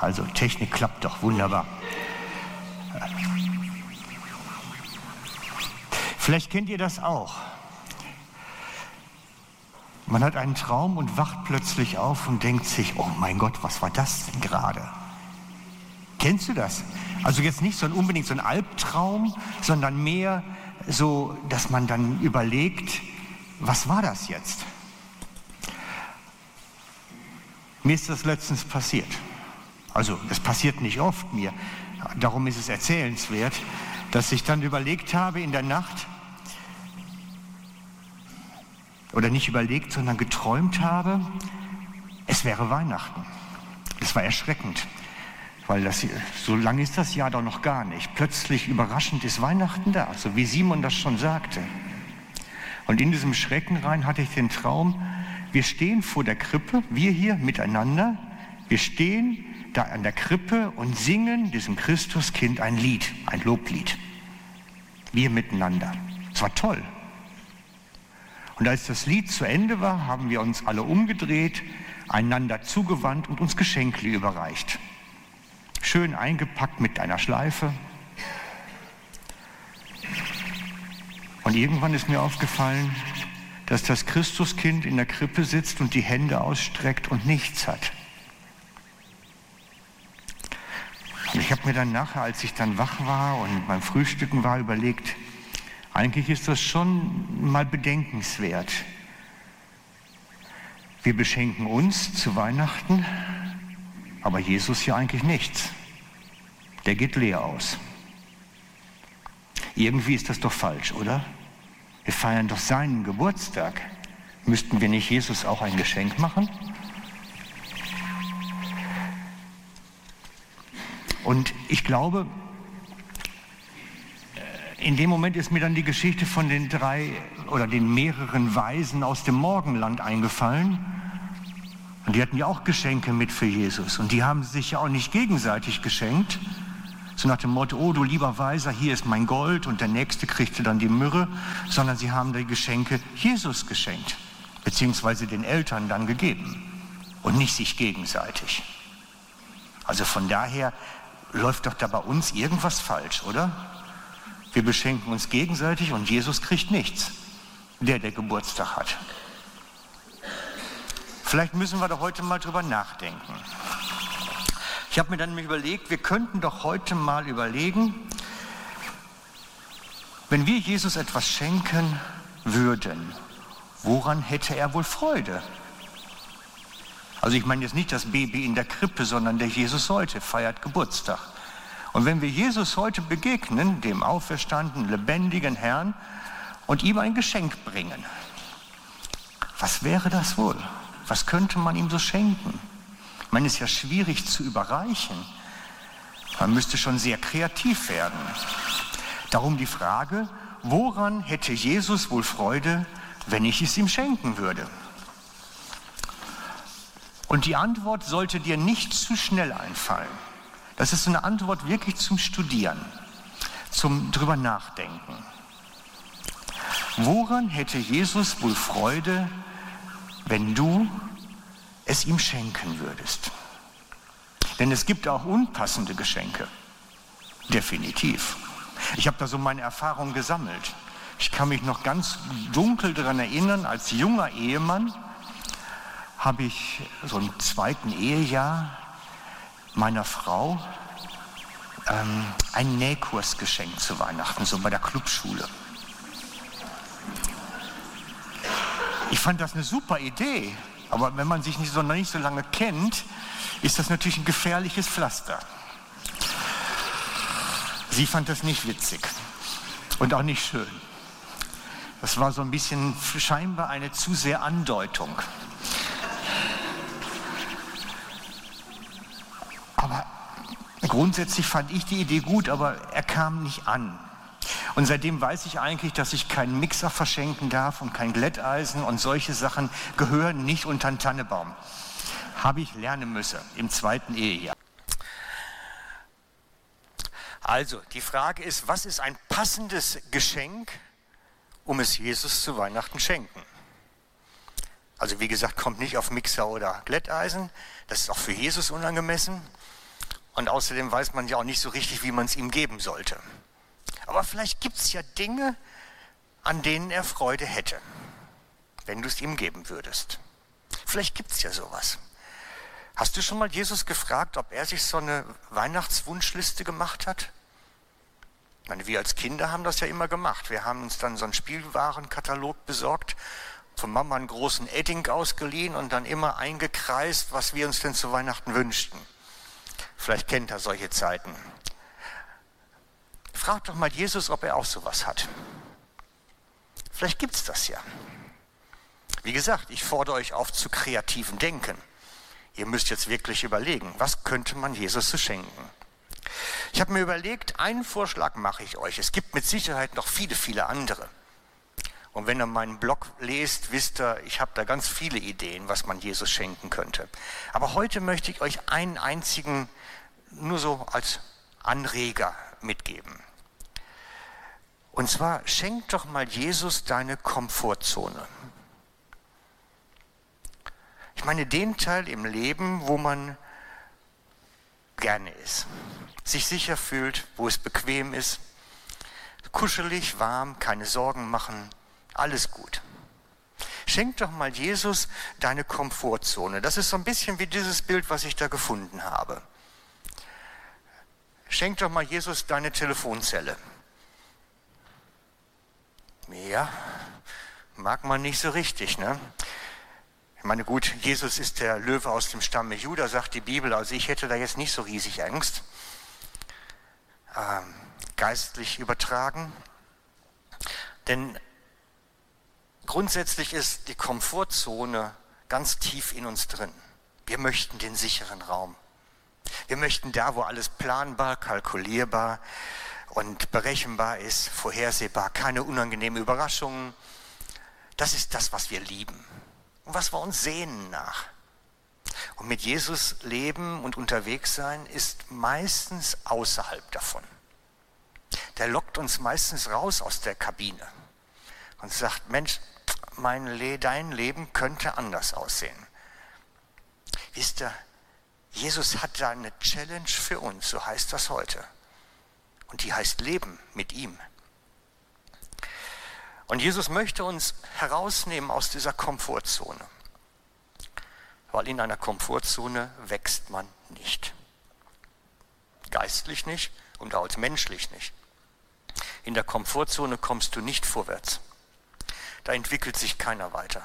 Also Technik klappt doch wunderbar. Vielleicht kennt ihr das auch. Man hat einen Traum und wacht plötzlich auf und denkt sich, oh mein Gott, was war das denn gerade? Kennst du das? Also jetzt nicht so ein, unbedingt so ein Albtraum, sondern mehr so, dass man dann überlegt, was war das jetzt? Mir ist das letztens passiert. Also es passiert nicht oft mir, darum ist es erzählenswert, dass ich dann überlegt habe in der Nacht, oder nicht überlegt, sondern geträumt habe, es wäre Weihnachten. Das war erschreckend, weil das, so lange ist das Jahr doch noch gar nicht. Plötzlich überraschend ist Weihnachten da, so wie Simon das schon sagte. Und in diesem Schrecken rein hatte ich den Traum, wir stehen vor der Krippe, wir hier miteinander, wir stehen da an der Krippe und singen diesem Christuskind ein Lied, ein Loblied. Wir miteinander. Es war toll. Und als das Lied zu Ende war, haben wir uns alle umgedreht, einander zugewandt und uns Geschenkli überreicht. Schön eingepackt mit einer Schleife. Und irgendwann ist mir aufgefallen, dass das Christuskind in der Krippe sitzt und die Hände ausstreckt und nichts hat. Und ich habe mir dann nachher, als ich dann wach war und beim Frühstücken war, überlegt, eigentlich ist das schon mal bedenkenswert. Wir beschenken uns zu Weihnachten, aber Jesus ja eigentlich nichts. Der geht leer aus. Irgendwie ist das doch falsch, oder? Wir feiern doch seinen Geburtstag. Müssten wir nicht Jesus auch ein Geschenk machen? Und ich glaube, in dem Moment ist mir dann die Geschichte von den drei oder den mehreren Weisen aus dem Morgenland eingefallen. Und die hatten ja auch Geschenke mit für Jesus. Und die haben sich ja auch nicht gegenseitig geschenkt. So nach dem Motto, oh du lieber Weiser, hier ist mein Gold und der Nächste kriegte dann die Myrrhe. Sondern sie haben die Geschenke Jesus geschenkt. Beziehungsweise den Eltern dann gegeben. Und nicht sich gegenseitig. Also von daher läuft doch da bei uns irgendwas falsch, oder? Wir beschenken uns gegenseitig und Jesus kriegt nichts, der der Geburtstag hat. Vielleicht müssen wir doch heute mal drüber nachdenken. Ich habe mir dann überlegt, wir könnten doch heute mal überlegen, wenn wir Jesus etwas schenken würden, woran hätte er wohl Freude? Also ich meine jetzt nicht das Baby in der Krippe, sondern der Jesus heute feiert Geburtstag. Und wenn wir Jesus heute begegnen, dem auferstandenen, lebendigen Herrn, und ihm ein Geschenk bringen, was wäre das wohl? Was könnte man ihm so schenken? Es ist ja schwierig zu überreichen. Man müsste schon sehr kreativ werden. Darum die Frage, woran hätte Jesus wohl Freude, wenn ich es ihm schenken würde? Und die Antwort sollte dir nicht zu schnell einfallen. Das ist eine Antwort wirklich zum Studieren, zum drüber nachdenken. Woran hätte Jesus wohl Freude, wenn du es ihm schenken würdest? Denn es gibt auch unpassende Geschenke. Definitiv. Ich habe da so meine Erfahrung gesammelt. Ich kann mich noch ganz dunkel daran erinnern, als junger Ehemann habe ich so im zweiten Ehejahr meiner Frau ähm, einen Nähkurs geschenkt zu Weihnachten, so bei der Clubschule. Ich fand das eine super Idee, aber wenn man sich nicht so, nicht so lange kennt, ist das natürlich ein gefährliches Pflaster. Sie fand das nicht witzig und auch nicht schön. Das war so ein bisschen scheinbar eine zu sehr Andeutung. Aber grundsätzlich fand ich die Idee gut, aber er kam nicht an. Und seitdem weiß ich eigentlich, dass ich keinen Mixer verschenken darf und kein Glätteisen und solche Sachen gehören nicht unter den Tannebaum. Habe ich lernen müssen im zweiten Ehejahr. Also, die Frage ist, was ist ein passendes Geschenk, um es Jesus zu Weihnachten schenken? Also wie gesagt, kommt nicht auf Mixer oder Glätteisen, das ist auch für Jesus unangemessen. Und außerdem weiß man ja auch nicht so richtig, wie man es ihm geben sollte. Aber vielleicht gibt es ja Dinge, an denen er Freude hätte, wenn du es ihm geben würdest. Vielleicht gibt es ja sowas. Hast du schon mal Jesus gefragt, ob er sich so eine Weihnachtswunschliste gemacht hat? Ich meine, wir als Kinder haben das ja immer gemacht. Wir haben uns dann so einen Spielwarenkatalog besorgt, von Mama einen großen Edding ausgeliehen und dann immer eingekreist, was wir uns denn zu Weihnachten wünschten. Vielleicht kennt er solche Zeiten. Frag doch mal Jesus, ob er auch sowas hat. Vielleicht gibt es das ja. Wie gesagt, ich fordere euch auf zu kreativen Denken. Ihr müsst jetzt wirklich überlegen, was könnte man Jesus zu schenken? Ich habe mir überlegt, einen Vorschlag mache ich euch. Es gibt mit Sicherheit noch viele, viele andere. Und wenn ihr meinen Blog lest, wisst ihr, ich habe da ganz viele Ideen, was man Jesus schenken könnte. Aber heute möchte ich euch einen einzigen, nur so als Anreger mitgeben. Und zwar schenk doch mal Jesus deine Komfortzone. Ich meine den Teil im Leben, wo man gerne ist, sich sicher fühlt, wo es bequem ist, kuschelig, warm, keine Sorgen machen, alles gut. Schenk doch mal Jesus deine Komfortzone. Das ist so ein bisschen wie dieses Bild, was ich da gefunden habe. Schenk doch mal Jesus deine Telefonzelle. Ja, mag man nicht so richtig, ne? Ich meine, gut, Jesus ist der Löwe aus dem Stamme Juda, sagt die Bibel, also ich hätte da jetzt nicht so riesig Angst. Ähm, geistlich übertragen. Denn grundsätzlich ist die Komfortzone ganz tief in uns drin. Wir möchten den sicheren Raum. Wir möchten da, wo alles planbar, kalkulierbar und berechenbar ist, vorhersehbar, keine unangenehmen Überraschungen. Das ist das, was wir lieben und was wir uns sehnen nach. Und mit Jesus leben und unterwegs sein ist meistens außerhalb davon. Der lockt uns meistens raus aus der Kabine und sagt, Mensch, mein Le dein Leben könnte anders aussehen. Wisst ihr, Jesus hat da eine Challenge für uns, so heißt das heute. Und die heißt Leben mit ihm. Und Jesus möchte uns herausnehmen aus dieser Komfortzone. Weil in einer Komfortzone wächst man nicht. Geistlich nicht und auch menschlich nicht. In der Komfortzone kommst du nicht vorwärts. Da entwickelt sich keiner weiter.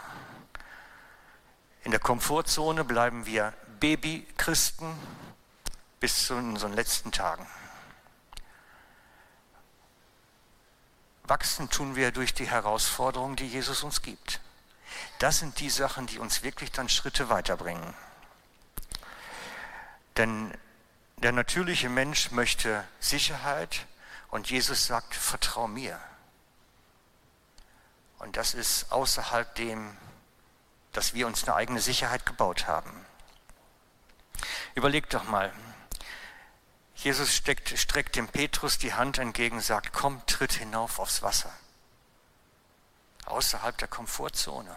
In der Komfortzone bleiben wir Babychristen bis zu unseren letzten Tagen. Wachsen tun wir durch die Herausforderungen, die Jesus uns gibt. Das sind die Sachen, die uns wirklich dann Schritte weiterbringen. Denn der natürliche Mensch möchte Sicherheit und Jesus sagt, vertrau mir. Und das ist außerhalb dem, dass wir uns eine eigene Sicherheit gebaut haben. Überleg doch mal, Jesus steckt, streckt dem Petrus die Hand entgegen, sagt, komm, tritt hinauf aufs Wasser. Außerhalb der Komfortzone.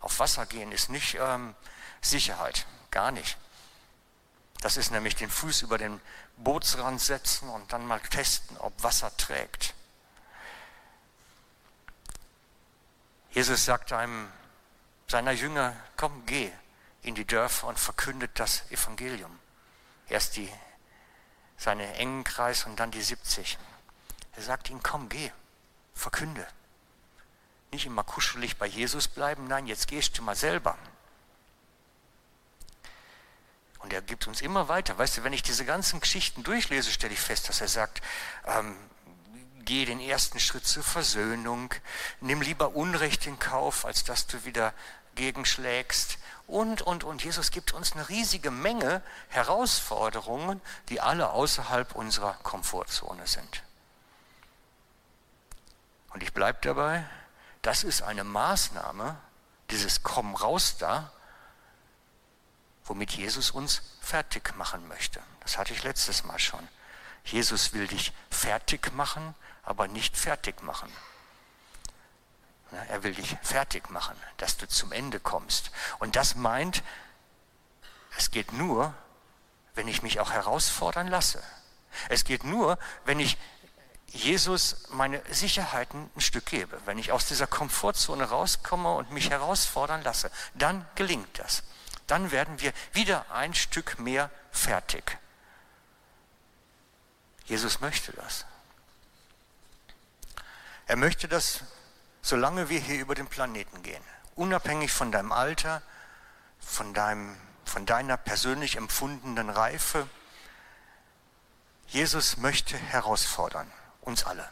Auf Wasser gehen ist nicht ähm, Sicherheit, gar nicht. Das ist nämlich den Fuß über den Bootsrand setzen und dann mal testen, ob Wasser trägt. Jesus sagt einem seiner Jünger, komm, geh in die Dörfer und verkündet das Evangelium. Erst die seinen engen Kreis und dann die 70. Er sagt ihnen, komm, geh, verkünde. Nicht immer kuschelig bei Jesus bleiben, nein, jetzt gehst du mal selber. Und er gibt uns immer weiter. Weißt du, wenn ich diese ganzen Geschichten durchlese, stelle ich fest, dass er sagt, ähm, geh den ersten Schritt zur Versöhnung, nimm lieber Unrecht in Kauf, als dass du wieder gegenschlägst und, und, und. Jesus gibt uns eine riesige Menge Herausforderungen, die alle außerhalb unserer Komfortzone sind. Und ich bleibe dabei, das ist eine Maßnahme, dieses Komm raus da, womit Jesus uns fertig machen möchte. Das hatte ich letztes Mal schon. Jesus will dich fertig machen, aber nicht fertig machen. Er will dich fertig machen, dass du zum Ende kommst. Und das meint, es geht nur, wenn ich mich auch herausfordern lasse. Es geht nur, wenn ich Jesus meine Sicherheiten ein Stück gebe, wenn ich aus dieser Komfortzone rauskomme und mich herausfordern lasse, dann gelingt das. Dann werden wir wieder ein Stück mehr fertig. Jesus möchte das. Er möchte das, solange wir hier über den Planeten gehen, unabhängig von deinem Alter, von, deinem, von deiner persönlich empfundenen Reife. Jesus möchte herausfordern uns alle.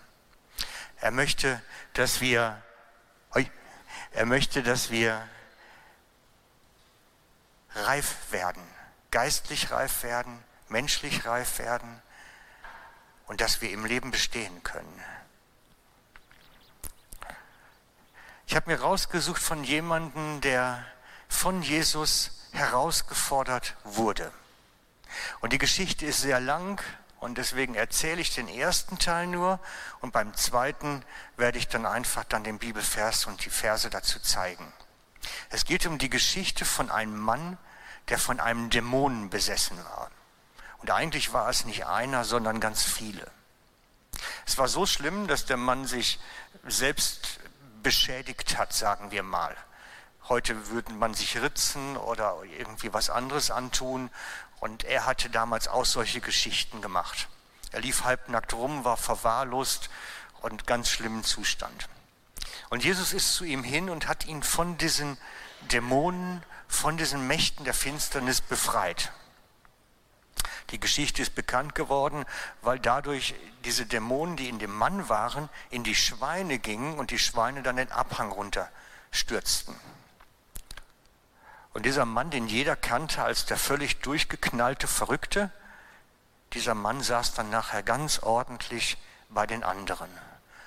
Er möchte, dass wir, er möchte, dass wir reif werden, geistlich reif werden, menschlich reif werden und dass wir im Leben bestehen können. Ich habe mir rausgesucht von jemandem, der von Jesus herausgefordert wurde. Und die Geschichte ist sehr lang und deswegen erzähle ich den ersten Teil nur und beim zweiten werde ich dann einfach dann den Bibelvers und die Verse dazu zeigen. Es geht um die Geschichte von einem Mann, der von einem Dämonen besessen war. Und eigentlich war es nicht einer, sondern ganz viele. Es war so schlimm, dass der Mann sich selbst beschädigt hat, sagen wir mal. Heute würde man sich ritzen oder irgendwie was anderes antun. Und er hatte damals auch solche Geschichten gemacht. Er lief halbnackt rum, war verwahrlost und ganz schlimmen Zustand. Und Jesus ist zu ihm hin und hat ihn von diesen Dämonen, von diesen Mächten der Finsternis befreit. Die Geschichte ist bekannt geworden, weil dadurch diese Dämonen, die in dem Mann waren, in die Schweine gingen und die Schweine dann den Abhang runterstürzten. Und dieser Mann, den jeder kannte als der völlig durchgeknallte Verrückte, dieser Mann saß dann nachher ganz ordentlich bei den anderen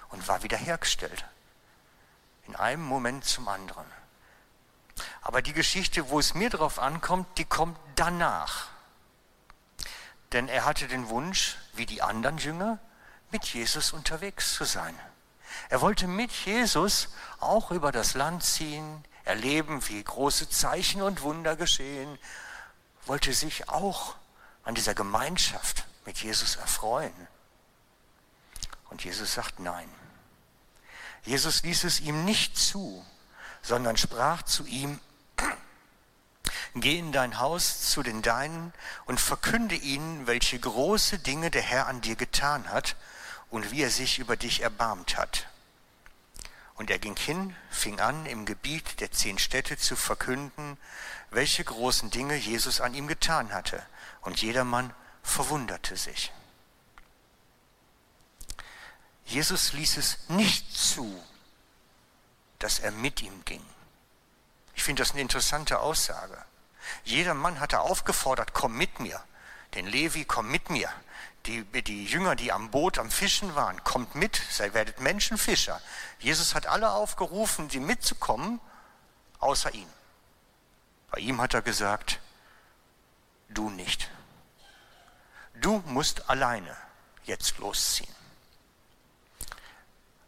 und war wiederhergestellt. In einem Moment zum anderen. Aber die Geschichte, wo es mir drauf ankommt, die kommt danach. Denn er hatte den Wunsch, wie die anderen Jünger, mit Jesus unterwegs zu sein. Er wollte mit Jesus auch über das Land ziehen, erleben, wie große Zeichen und Wunder geschehen, wollte sich auch an dieser Gemeinschaft mit Jesus erfreuen. Und Jesus sagt nein. Jesus ließ es ihm nicht zu, sondern sprach zu ihm, Geh in dein Haus zu den Deinen und verkünde ihnen, welche große Dinge der Herr an dir getan hat und wie er sich über dich erbarmt hat. Und er ging hin, fing an, im Gebiet der zehn Städte zu verkünden, welche großen Dinge Jesus an ihm getan hatte. Und jedermann verwunderte sich. Jesus ließ es nicht zu, dass er mit ihm ging. Ich finde das eine interessante Aussage. Jeder Mann hatte aufgefordert, komm mit mir. Den Levi, komm mit mir die, die Jünger, die am Boot am Fischen waren, kommt mit, sei werdet Menschenfischer. Jesus hat alle aufgerufen, sie mitzukommen, außer ihm. Bei ihm hat er gesagt, du nicht. Du musst alleine jetzt losziehen.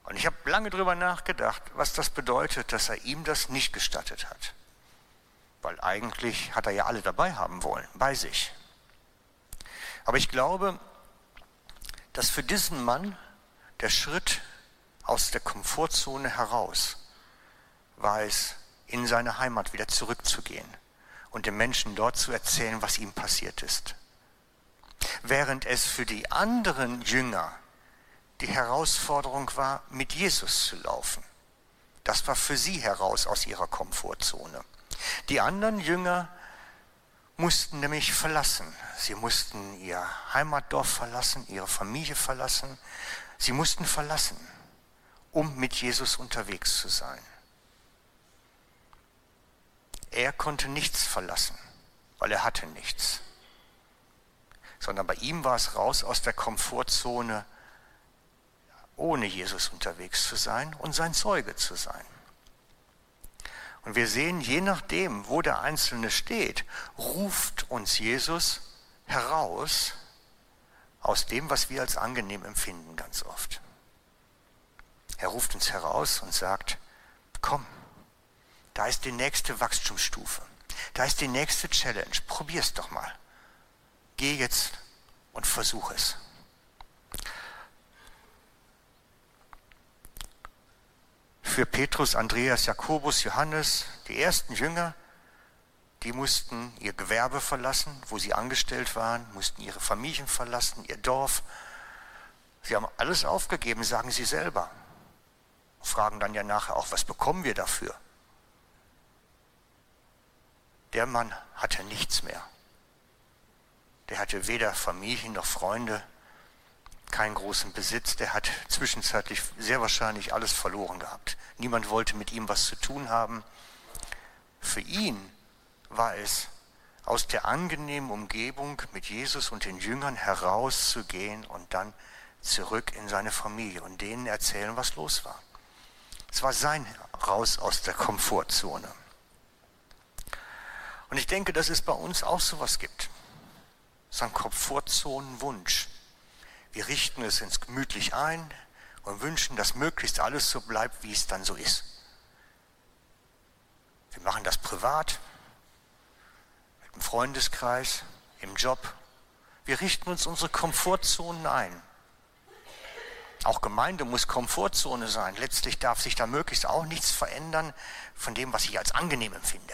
Und ich habe lange darüber nachgedacht, was das bedeutet, dass er ihm das nicht gestattet hat. Weil eigentlich hat er ja alle dabei haben wollen, bei sich. Aber ich glaube, dass für diesen Mann der Schritt aus der Komfortzone heraus war es, in seine Heimat wieder zurückzugehen und den Menschen dort zu erzählen, was ihm passiert ist. Während es für die anderen Jünger die Herausforderung war, mit Jesus zu laufen. Das war für sie heraus aus ihrer Komfortzone. Die anderen Jünger mussten nämlich verlassen. Sie mussten ihr Heimatdorf verlassen, ihre Familie verlassen. Sie mussten verlassen, um mit Jesus unterwegs zu sein. Er konnte nichts verlassen, weil er hatte nichts. Sondern bei ihm war es raus aus der Komfortzone, ohne Jesus unterwegs zu sein und sein Zeuge zu sein. Und wir sehen, je nachdem, wo der Einzelne steht, ruft uns Jesus heraus aus dem, was wir als angenehm empfinden ganz oft. Er ruft uns heraus und sagt, komm, da ist die nächste Wachstumsstufe, da ist die nächste Challenge, probier's doch mal. geh jetzt und versuch es. Für Petrus, Andreas, Jakobus, Johannes, die ersten Jünger, die mussten ihr Gewerbe verlassen, wo sie angestellt waren, mussten ihre Familien verlassen, ihr Dorf. Sie haben alles aufgegeben, sagen sie selber. Fragen dann ja nachher auch, was bekommen wir dafür? Der Mann hatte nichts mehr. Der hatte weder Familie noch Freunde, keinen großen Besitz. Der hat zwischenzeitlich sehr wahrscheinlich alles verloren gehabt. Niemand wollte mit ihm was zu tun haben. Für ihn war es, aus der angenehmen Umgebung mit Jesus und den Jüngern herauszugehen und dann zurück in seine Familie und denen erzählen, was los war. Es war sein Raus aus der Komfortzone. Und ich denke, dass es bei uns auch sowas gibt. So ein Komfortzonenwunsch. Wir richten es ins gemütlich ein und wünschen, dass möglichst alles so bleibt, wie es dann so ist. Wir machen das privat, mit dem Freundeskreis, im Job. Wir richten uns unsere Komfortzonen ein. Auch Gemeinde muss Komfortzone sein. Letztlich darf sich da möglichst auch nichts verändern von dem, was ich als angenehm empfinde.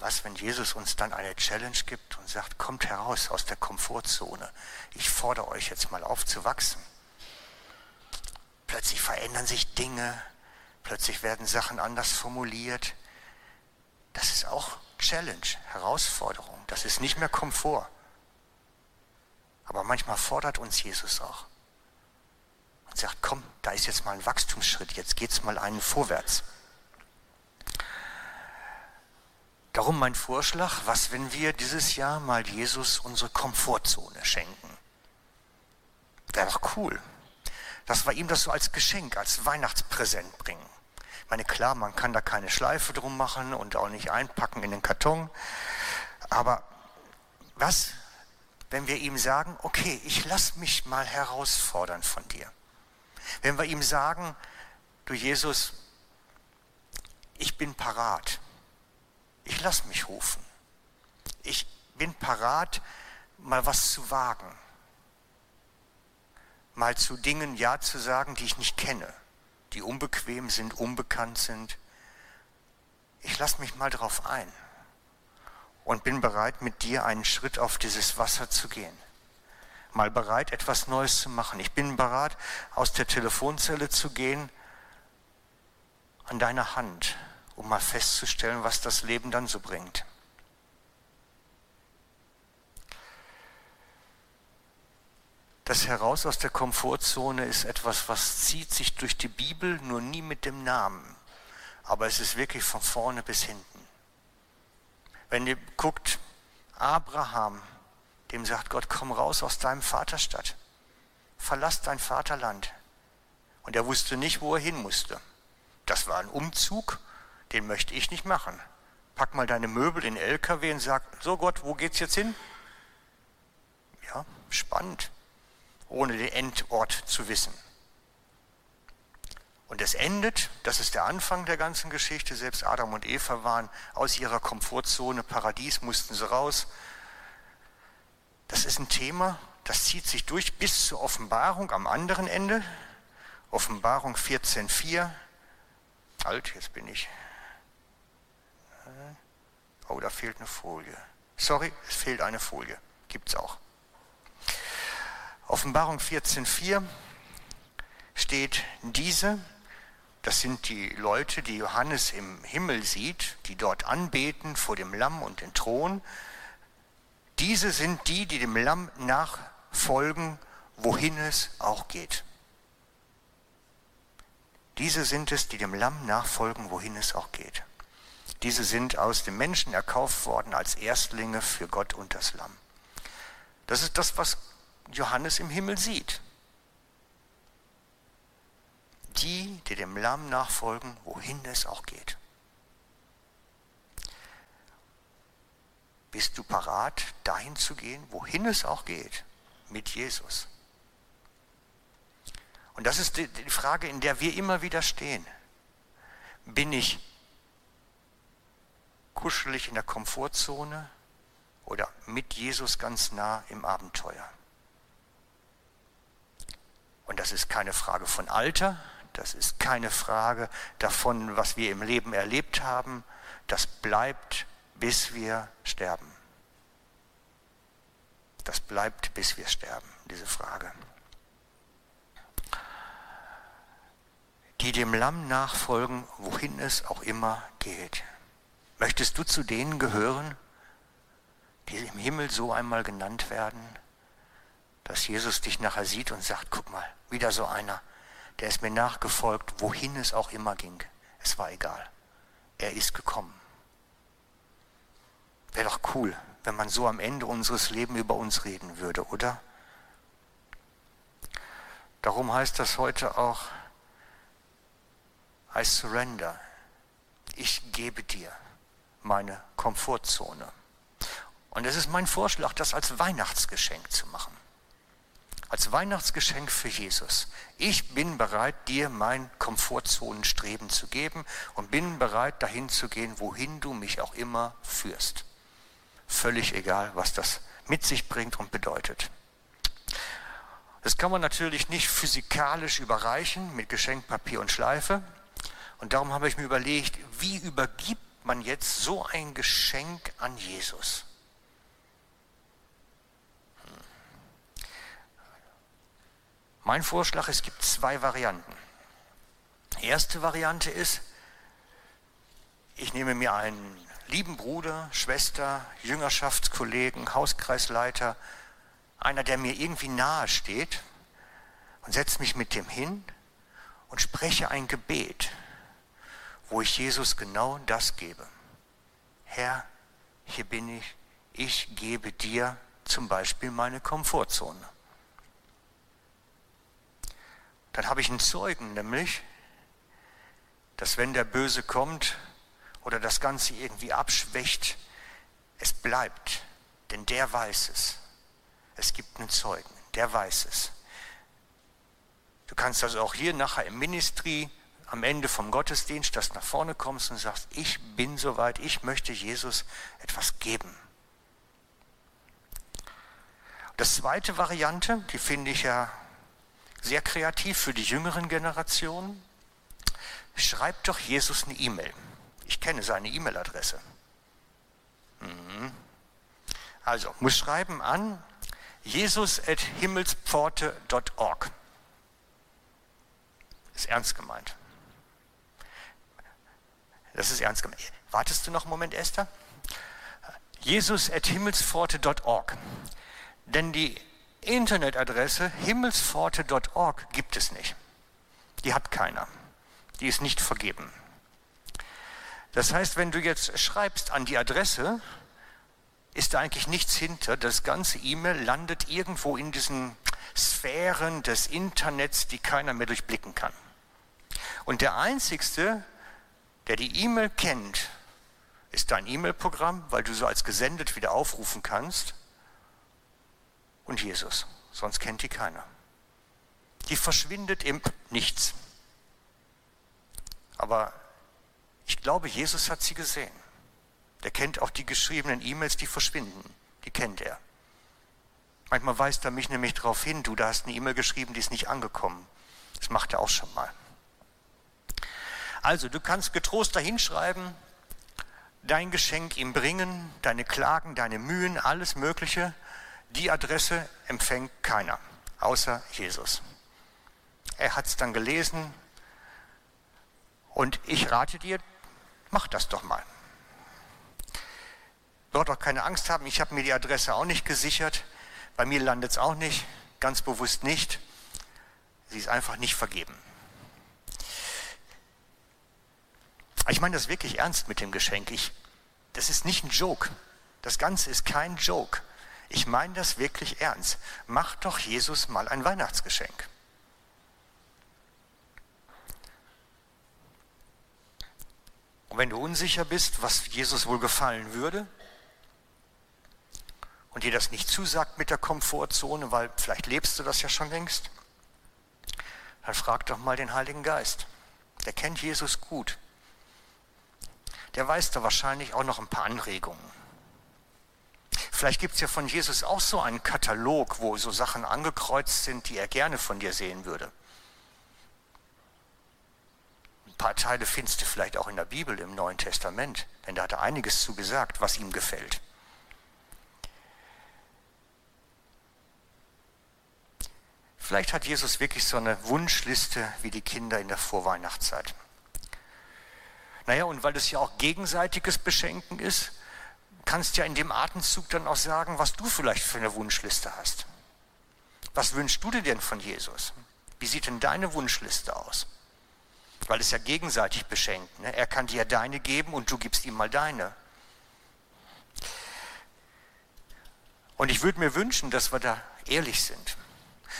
Was, wenn Jesus uns dann eine Challenge gibt und sagt, kommt heraus aus der Komfortzone. Ich fordere euch jetzt mal auf zu wachsen. Plötzlich verändern sich Dinge, plötzlich werden Sachen anders formuliert. Das ist auch Challenge, Herausforderung. Das ist nicht mehr Komfort. Aber manchmal fordert uns Jesus auch und sagt, komm, da ist jetzt mal ein Wachstumsschritt, jetzt geht es mal einen vorwärts. Darum mein Vorschlag, was wenn wir dieses Jahr mal Jesus unsere Komfortzone schenken? Wäre doch cool, dass wir ihm das so als Geschenk, als Weihnachtspräsent bringen. Ich meine, klar, man kann da keine Schleife drum machen und auch nicht einpacken in den Karton. Aber was, wenn wir ihm sagen, okay, ich lass mich mal herausfordern von dir. Wenn wir ihm sagen, du Jesus, ich bin parat ich lasse mich rufen. Ich bin parat, mal was zu wagen. Mal zu Dingen Ja zu sagen, die ich nicht kenne, die unbequem sind, unbekannt sind. Ich lasse mich mal darauf ein und bin bereit, mit dir einen Schritt auf dieses Wasser zu gehen. Mal bereit, etwas Neues zu machen. Ich bin bereit, aus der Telefonzelle zu gehen, an deiner Hand um mal festzustellen, was das Leben dann so bringt. Das Heraus aus der Komfortzone ist etwas, was zieht sich durch die Bibel, nur nie mit dem Namen. Aber es ist wirklich von vorne bis hinten. Wenn ihr guckt, Abraham, dem sagt Gott, komm raus aus deinem Vaterstadt. Verlass dein Vaterland. Und er wusste nicht, wo er hin musste. Das war ein Umzug den möchte ich nicht machen. Pack mal deine Möbel in den LKW und sag, so Gott, wo geht's jetzt hin? Ja, spannend, ohne den Endort zu wissen. Und es endet, das ist der Anfang der ganzen Geschichte, selbst Adam und Eva waren aus ihrer Komfortzone, Paradies mussten sie raus. Das ist ein Thema, das zieht sich durch bis zur Offenbarung am anderen Ende. Offenbarung 14.4. Alt, jetzt bin ich Oh, da fehlt eine Folie. Sorry, es fehlt eine Folie. Gibt es auch. Offenbarung 14.4 steht diese, das sind die Leute, die Johannes im Himmel sieht, die dort anbeten vor dem Lamm und den Thron. Diese sind die, die dem Lamm nachfolgen, wohin es auch geht. Diese sind es, die dem Lamm nachfolgen, wohin es auch geht. Diese sind aus dem Menschen erkauft worden als Erstlinge für Gott und das Lamm. Das ist das, was Johannes im Himmel sieht. Die, die dem Lamm nachfolgen, wohin es auch geht. Bist du parat, dahin zu gehen, wohin es auch geht, mit Jesus? Und das ist die Frage, in der wir immer wieder stehen. Bin ich kuschelig in der Komfortzone oder mit Jesus ganz nah im Abenteuer. Und das ist keine Frage von Alter, das ist keine Frage davon, was wir im Leben erlebt haben, das bleibt, bis wir sterben. Das bleibt, bis wir sterben, diese Frage. Die dem Lamm nachfolgen, wohin es auch immer geht. Möchtest du zu denen gehören, die im Himmel so einmal genannt werden, dass Jesus dich nachher sieht und sagt, guck mal, wieder so einer, der ist mir nachgefolgt, wohin es auch immer ging. Es war egal. Er ist gekommen. Wäre doch cool, wenn man so am Ende unseres Lebens über uns reden würde, oder? Darum heißt das heute auch, I surrender. Ich gebe dir meine Komfortzone. Und es ist mein Vorschlag, das als Weihnachtsgeschenk zu machen. Als Weihnachtsgeschenk für Jesus. Ich bin bereit, dir mein Komfortzonenstreben zu geben und bin bereit, dahin zu gehen, wohin du mich auch immer führst. Völlig egal, was das mit sich bringt und bedeutet. Das kann man natürlich nicht physikalisch überreichen mit Geschenkpapier und Schleife. Und darum habe ich mir überlegt, wie übergibt man jetzt so ein Geschenk an Jesus? Hm. Mein Vorschlag, es gibt zwei Varianten. erste Variante ist, ich nehme mir einen lieben Bruder, Schwester, Jüngerschaftskollegen, Hauskreisleiter, einer, der mir irgendwie nahe steht, und setze mich mit dem hin und spreche ein Gebet, wo ich Jesus genau das gebe. Herr, hier bin ich, ich gebe dir zum Beispiel meine Komfortzone. Dann habe ich einen Zeugen, nämlich, dass wenn der Böse kommt oder das Ganze irgendwie abschwächt, es bleibt, denn der weiß es. Es gibt einen Zeugen, der weiß es. Du kannst also auch hier nachher im Ministry am Ende vom Gottesdienst, dass nach vorne kommst und sagst, ich bin soweit, ich möchte Jesus etwas geben. Das zweite Variante, die finde ich ja sehr kreativ für die jüngeren Generationen. Schreib doch Jesus eine E-Mail. Ich kenne seine E-Mail-Adresse. Mhm. Also, muss schreiben an jesus.himmelspforte.org. Ist ernst gemeint. Das ist ernst gemeint. Wartest du noch einen Moment, Esther? Jesus.himmelspforte.org. Denn die Internetadresse himmelspforte.org gibt es nicht. Die hat keiner. Die ist nicht vergeben. Das heißt, wenn du jetzt schreibst an die Adresse, ist da eigentlich nichts hinter. Das ganze E-Mail landet irgendwo in diesen Sphären des Internets, die keiner mehr durchblicken kann. Und der Einzigste, der die E-Mail kennt, ist dein E-Mail-Programm, weil du so als gesendet wieder aufrufen kannst. Und Jesus, sonst kennt die keiner. Die verschwindet im Nichts. Aber ich glaube, Jesus hat sie gesehen. Der kennt auch die geschriebenen E-Mails, die verschwinden. Die kennt er. Manchmal weist er mich nämlich darauf hin, du, da hast eine E-Mail geschrieben, die ist nicht angekommen. Das macht er auch schon mal. Also, du kannst getrost dahinschreiben, dein Geschenk ihm bringen, deine Klagen, deine Mühen, alles Mögliche. Die Adresse empfängt keiner, außer Jesus. Er hat es dann gelesen und ich rate dir, mach das doch mal. Dort auch keine Angst haben, ich habe mir die Adresse auch nicht gesichert, bei mir landet es auch nicht, ganz bewusst nicht. Sie ist einfach nicht vergeben. Ich meine das wirklich ernst mit dem Geschenk. Ich, das ist nicht ein Joke. Das Ganze ist kein Joke. Ich meine das wirklich ernst. Mach doch Jesus mal ein Weihnachtsgeschenk. Und wenn du unsicher bist, was Jesus wohl gefallen würde, und dir das nicht zusagt mit der Komfortzone, weil vielleicht lebst du das ja schon längst, dann frag doch mal den Heiligen Geist. Der kennt Jesus gut der weiß da wahrscheinlich auch noch ein paar Anregungen. Vielleicht gibt es ja von Jesus auch so einen Katalog, wo so Sachen angekreuzt sind, die er gerne von dir sehen würde. Ein paar Teile findest du vielleicht auch in der Bibel im Neuen Testament, denn da hat er einiges zu gesagt, was ihm gefällt. Vielleicht hat Jesus wirklich so eine Wunschliste wie die Kinder in der Vorweihnachtszeit. Naja, und weil es ja auch gegenseitiges Beschenken ist, kannst ja in dem Atemzug dann auch sagen, was du vielleicht für eine Wunschliste hast. Was wünschst du dir denn von Jesus? Wie sieht denn deine Wunschliste aus? Weil es ja gegenseitig beschenkt. Ne? Er kann dir ja deine geben und du gibst ihm mal deine. Und ich würde mir wünschen, dass wir da ehrlich sind.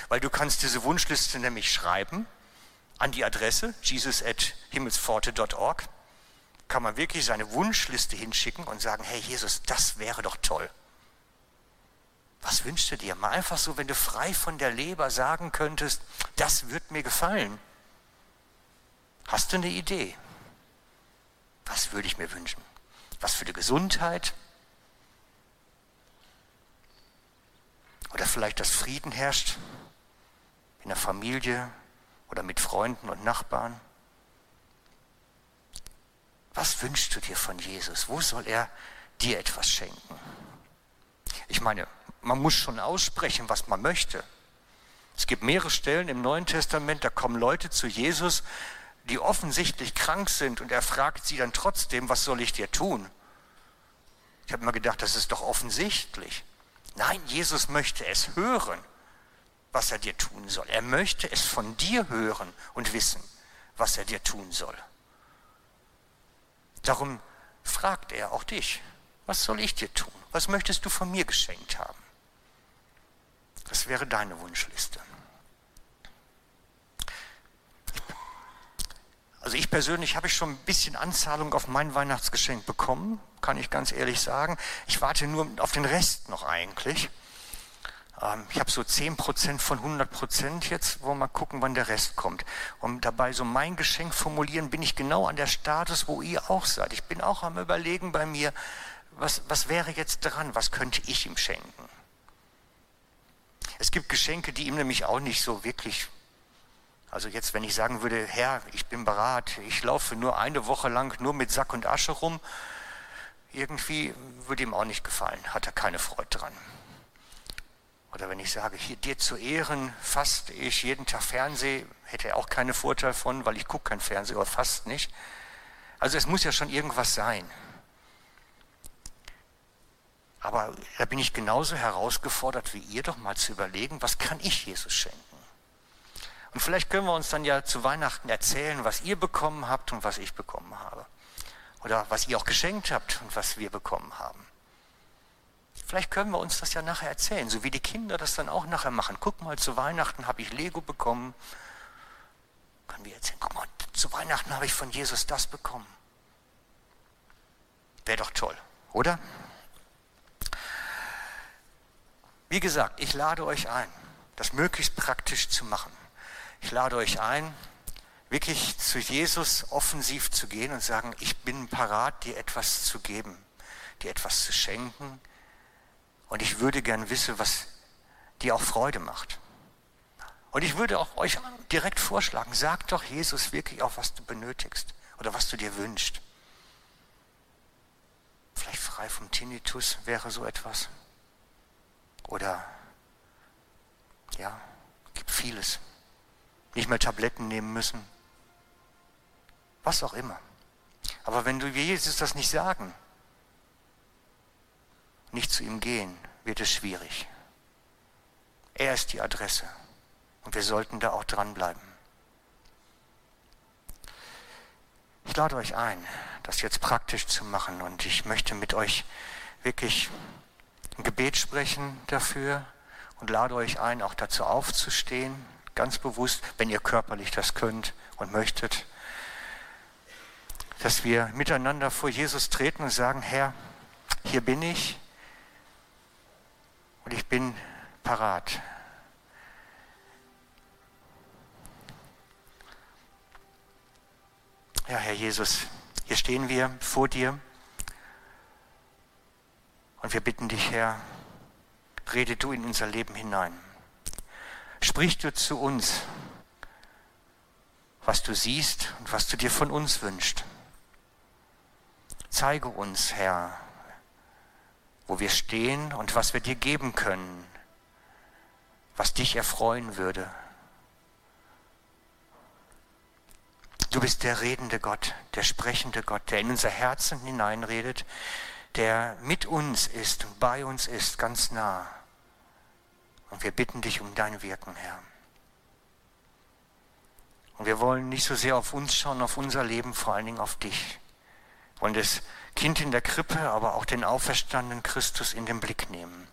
Weil du kannst diese Wunschliste nämlich schreiben an die Adresse jesus.himmelspforte.org. Kann man wirklich seine Wunschliste hinschicken und sagen, hey Jesus, das wäre doch toll. Was wünschst du dir? Mal einfach so, wenn du frei von der Leber sagen könntest, das wird mir gefallen. Hast du eine Idee? Was würde ich mir wünschen? Was für die Gesundheit? Oder vielleicht, dass Frieden herrscht in der Familie oder mit Freunden und Nachbarn? Was wünschst du dir von Jesus? Wo soll er dir etwas schenken? Ich meine, man muss schon aussprechen, was man möchte. Es gibt mehrere Stellen im Neuen Testament, da kommen Leute zu Jesus, die offensichtlich krank sind und er fragt sie dann trotzdem, was soll ich dir tun? Ich habe mir gedacht, das ist doch offensichtlich. Nein, Jesus möchte es hören was er dir tun soll. Er möchte es von dir hören und wissen, was er dir tun soll. Darum fragt er auch dich, was soll ich dir tun? Was möchtest du von mir geschenkt haben? Das wäre deine Wunschliste. Also ich persönlich habe ich schon ein bisschen Anzahlung auf mein Weihnachtsgeschenk bekommen, kann ich ganz ehrlich sagen. Ich warte nur auf den Rest noch eigentlich. Ähm, ich habe so 10% von 100% jetzt, wollen wir mal gucken, wann der Rest kommt. Und dabei so mein Geschenk formulieren, bin ich genau an der Status, wo ihr auch seid. Ich bin auch am Überlegen bei mir, was, was wäre jetzt dran, was könnte ich ihm schenken? Es gibt Geschenke, die ihm nämlich auch nicht so wirklich, also jetzt, wenn ich sagen würde, Herr, ich bin bereit, ich laufe nur eine Woche lang nur mit Sack und Asche rum, irgendwie würde ihm auch nicht gefallen, hat er keine Freude dran. Oder wenn ich sage, hier dir zu Ehren faste ich jeden Tag Fernsehen, hätte er auch keinen Vorteil von, weil ich gucke kein Fernsehen oder fast nicht. Also es muss ja schon irgendwas sein. Aber da bin ich genauso herausgefordert wie ihr, doch mal zu überlegen, was kann ich Jesus schenken? Und vielleicht können wir uns dann ja zu Weihnachten erzählen, was ihr bekommen habt und was ich bekommen habe. Oder was ihr auch geschenkt habt und was wir bekommen haben. Vielleicht können wir uns das ja nachher erzählen, so wie die Kinder das dann auch nachher machen. Guck mal, zu Weihnachten habe ich Lego bekommen. Können wir erzählen, guck mal, zu Weihnachten habe ich von Jesus das bekommen. Wäre doch toll, oder? Wie gesagt, ich lade euch ein, das möglichst praktisch zu machen. Ich lade euch ein, wirklich zu Jesus offensiv zu gehen und sagen, ich bin parat, dir etwas zu geben, dir etwas zu schenken, und ich würde gern wissen, was dir auch Freude macht. Und ich würde auch euch direkt vorschlagen, sag doch Jesus wirklich auch, was du benötigst oder was du dir wünschst. Vielleicht frei vom Tinnitus wäre so etwas. Oder, ja, gibt vieles. Nicht mehr Tabletten nehmen müssen. Was auch immer. Aber wenn du Jesus das nicht sagen, nicht zu ihm gehen, wird es schwierig. Er ist die Adresse und wir sollten da auch dranbleiben. Ich lade euch ein, das jetzt praktisch zu machen und ich möchte mit euch wirklich ein Gebet sprechen dafür und lade euch ein, auch dazu aufzustehen, ganz bewusst, wenn ihr körperlich das könnt und möchtet, dass wir miteinander vor Jesus treten und sagen, Herr, hier bin ich, und ich bin parat. Ja, Herr Jesus, hier stehen wir vor dir. Und wir bitten dich, Herr, rede du in unser Leben hinein. Sprich du zu uns, was du siehst und was du dir von uns wünschst. Zeige uns, Herr, wo wir stehen und was wir dir geben können, was dich erfreuen würde. Du bist der redende Gott, der sprechende Gott, der in unser Herzen hineinredet, der mit uns ist und bei uns ist, ganz nah. Und wir bitten dich um dein Wirken, Herr. Und wir wollen nicht so sehr auf uns schauen, auf unser Leben, vor allen Dingen auf dich. Wir wollen das Kind in der Krippe, aber auch den auferstandenen Christus in den Blick nehmen.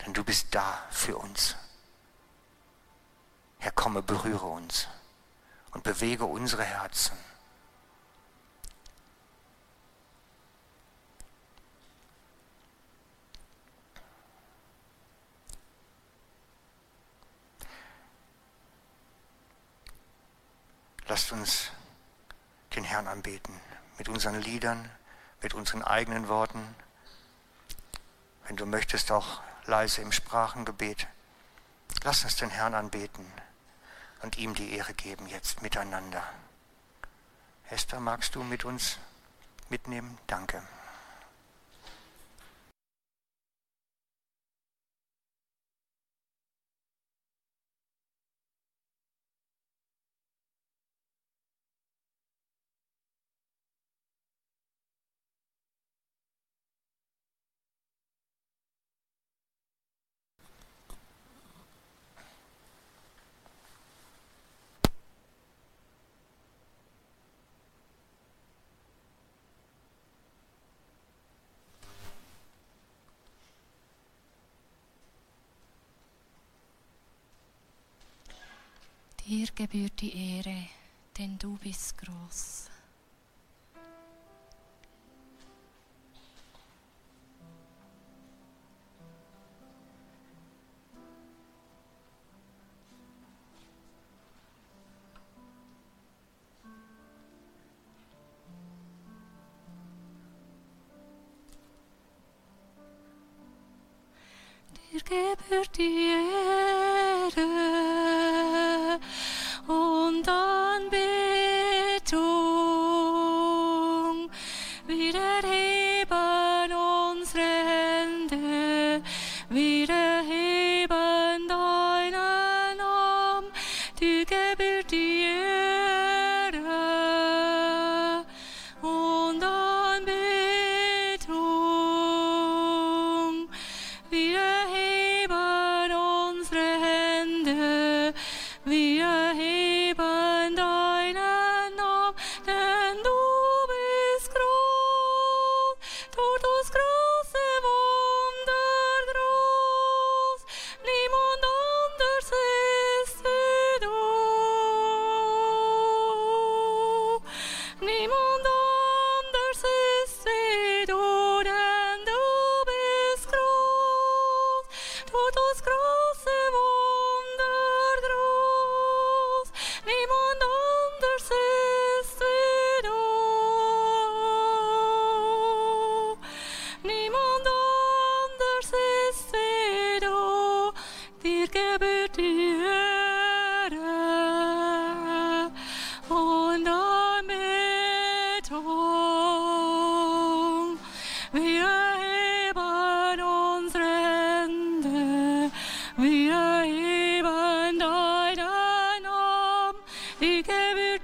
Denn du bist da für uns. Herr, komme, berühre uns und bewege unsere Herzen. Lasst uns den Herrn anbeten mit unseren Liedern, mit unseren eigenen Worten. Wenn du möchtest, auch leise im Sprachengebet. Lass uns den Herrn anbeten und ihm die Ehre geben jetzt miteinander. Esther, magst du mit uns mitnehmen? Danke. Dir gebührt die Ehre, denn du bist groß.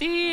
Gebührt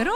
Pero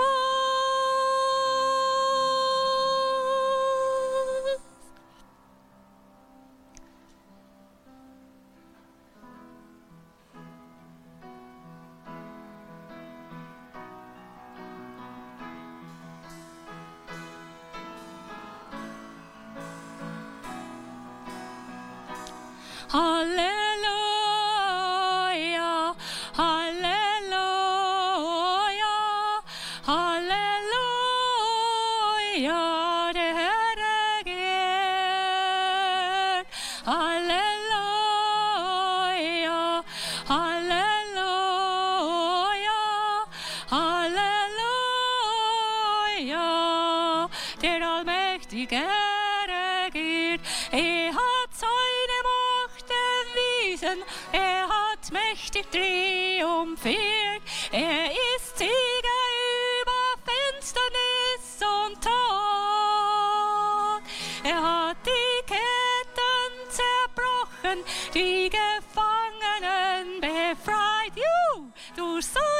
die Gefangenen befreit. Juhu, durch seine